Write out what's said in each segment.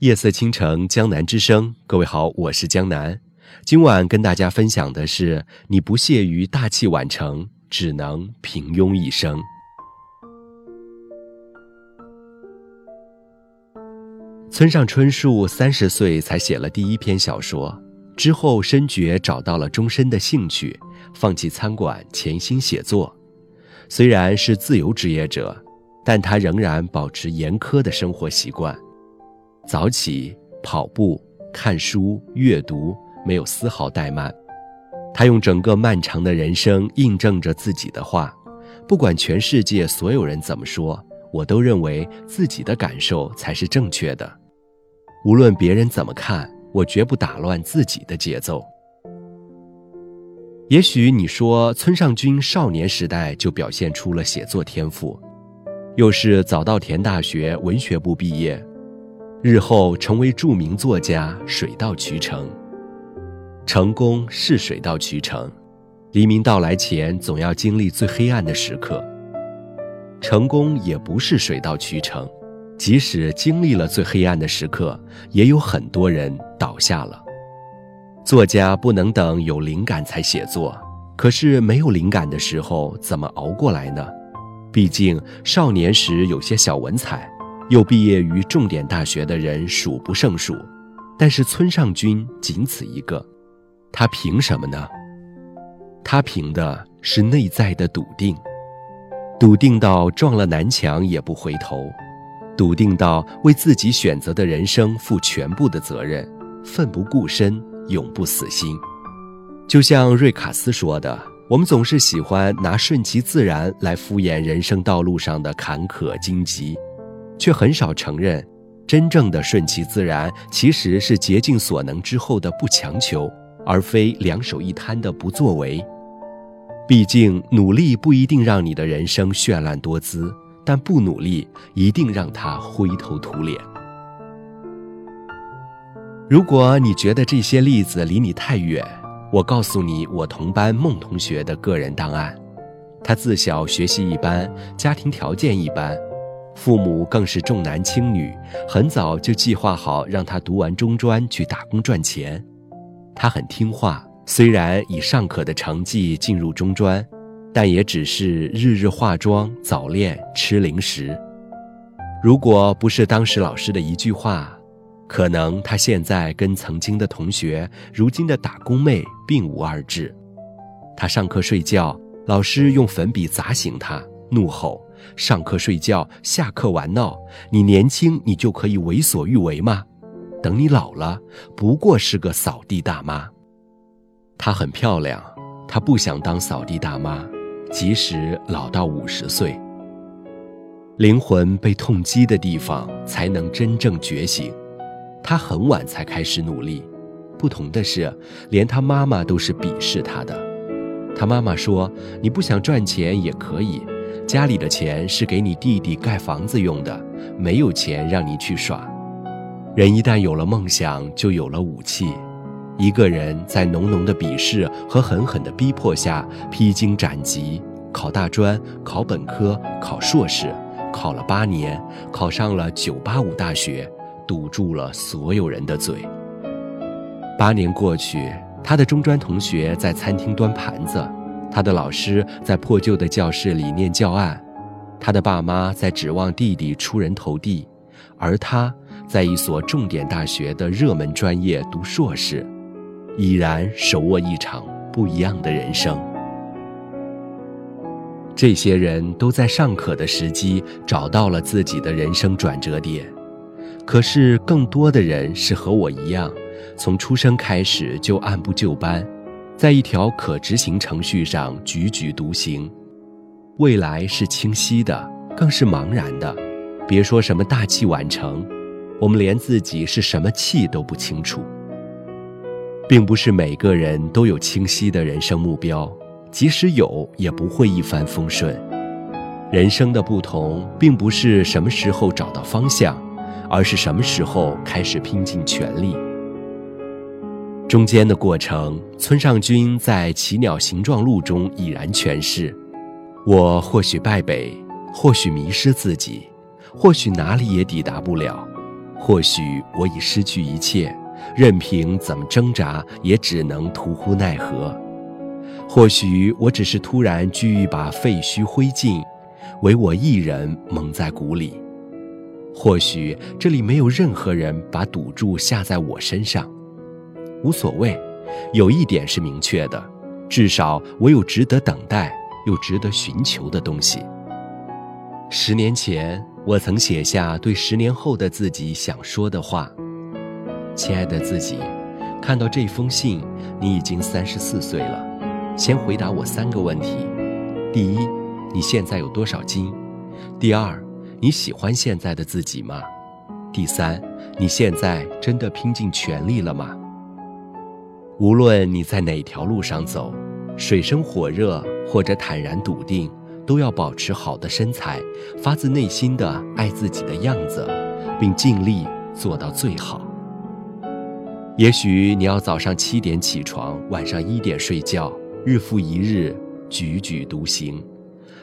夜色倾城，江南之声。各位好，我是江南。今晚跟大家分享的是：你不屑于大器晚成，只能平庸一生。村上春树三十岁才写了第一篇小说，之后深觉找到了终身的兴趣，放弃餐馆，潜心写作。虽然是自由职业者，但他仍然保持严苛的生活习惯。早起、跑步、看书、阅读，没有丝毫怠慢。他用整个漫长的人生印证着自己的话：不管全世界所有人怎么说，我都认为自己的感受才是正确的。无论别人怎么看，我绝不打乱自己的节奏。也许你说村上君少年时代就表现出了写作天赋，又是早稻田大学文学部毕业。日后成为著名作家，水到渠成。成功是水到渠成，黎明到来前总要经历最黑暗的时刻。成功也不是水到渠成，即使经历了最黑暗的时刻，也有很多人倒下了。作家不能等有灵感才写作，可是没有灵感的时候怎么熬过来呢？毕竟少年时有些小文采。又毕业于重点大学的人数不胜数，但是村上君仅此一个，他凭什么呢？他凭的是内在的笃定，笃定到撞了南墙也不回头，笃定到为自己选择的人生负全部的责任，奋不顾身，永不死心。就像瑞卡斯说的：“我们总是喜欢拿顺其自然来敷衍人生道路上的坎坷荆棘。”却很少承认，真正的顺其自然其实是竭尽所能之后的不强求，而非两手一摊的不作为。毕竟，努力不一定让你的人生绚烂多姿，但不努力一定让他灰头土脸。如果你觉得这些例子离你太远，我告诉你，我同班孟同学的个人档案。他自小学习一般，家庭条件一般。父母更是重男轻女，很早就计划好让他读完中专去打工赚钱。他很听话，虽然以尚可的成绩进入中专，但也只是日日化妆、早恋、吃零食。如果不是当时老师的一句话，可能他现在跟曾经的同学、如今的打工妹并无二致。他上课睡觉，老师用粉笔砸醒他，怒吼。上课睡觉，下课玩闹。你年轻，你就可以为所欲为吗？等你老了，不过是个扫地大妈。她很漂亮，她不想当扫地大妈，即使老到五十岁。灵魂被痛击的地方，才能真正觉醒。她很晚才开始努力，不同的是，连她妈妈都是鄙视她的。她妈妈说：“你不想赚钱也可以。”家里的钱是给你弟弟盖房子用的，没有钱让你去耍。人一旦有了梦想，就有了武器。一个人在浓浓的鄙视和狠狠的逼迫下，披荆斩棘，考大专，考本科，考硕士，考了八年，考上了九八五大学，堵住了所有人的嘴。八年过去，他的中专同学在餐厅端盘子。他的老师在破旧的教室里念教案，他的爸妈在指望弟弟出人头地，而他在一所重点大学的热门专业读硕士，已然手握一场不一样的人生。这些人都在尚可的时机找到了自己的人生转折点，可是更多的人是和我一样，从出生开始就按部就班。在一条可执行程序上踽踽独行，未来是清晰的，更是茫然的。别说什么大器晚成，我们连自己是什么气都不清楚。并不是每个人都有清晰的人生目标，即使有，也不会一帆风顺。人生的不同，并不是什么时候找到方向，而是什么时候开始拼尽全力。中间的过程，村上君在《奇鸟形状录》中已然诠释：我或许败北，或许迷失自己，或许哪里也抵达不了，或许我已失去一切，任凭怎么挣扎，也只能徒呼奈何。或许我只是突然聚一把废墟灰烬，唯我一人蒙在鼓里。或许这里没有任何人把赌注下在我身上，无所谓。有一点是明确的，至少我有值得等待又值得寻求的东西。十年前，我曾写下对十年后的自己想说的话：“亲爱的自己，看到这封信，你已经三十四岁了。先回答我三个问题：第一，你现在有多少斤？第二，你喜欢现在的自己吗？第三，你现在真的拼尽全力了吗？无论你在哪条路上走，水深火热或者坦然笃定。”都要保持好的身材，发自内心的爱自己的样子，并尽力做到最好。也许你要早上七点起床，晚上一点睡觉，日复一日，踽踽独行。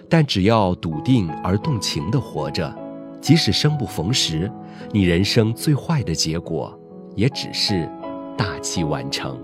但只要笃定而动情地活着，即使生不逢时，你人生最坏的结果，也只是大器晚成。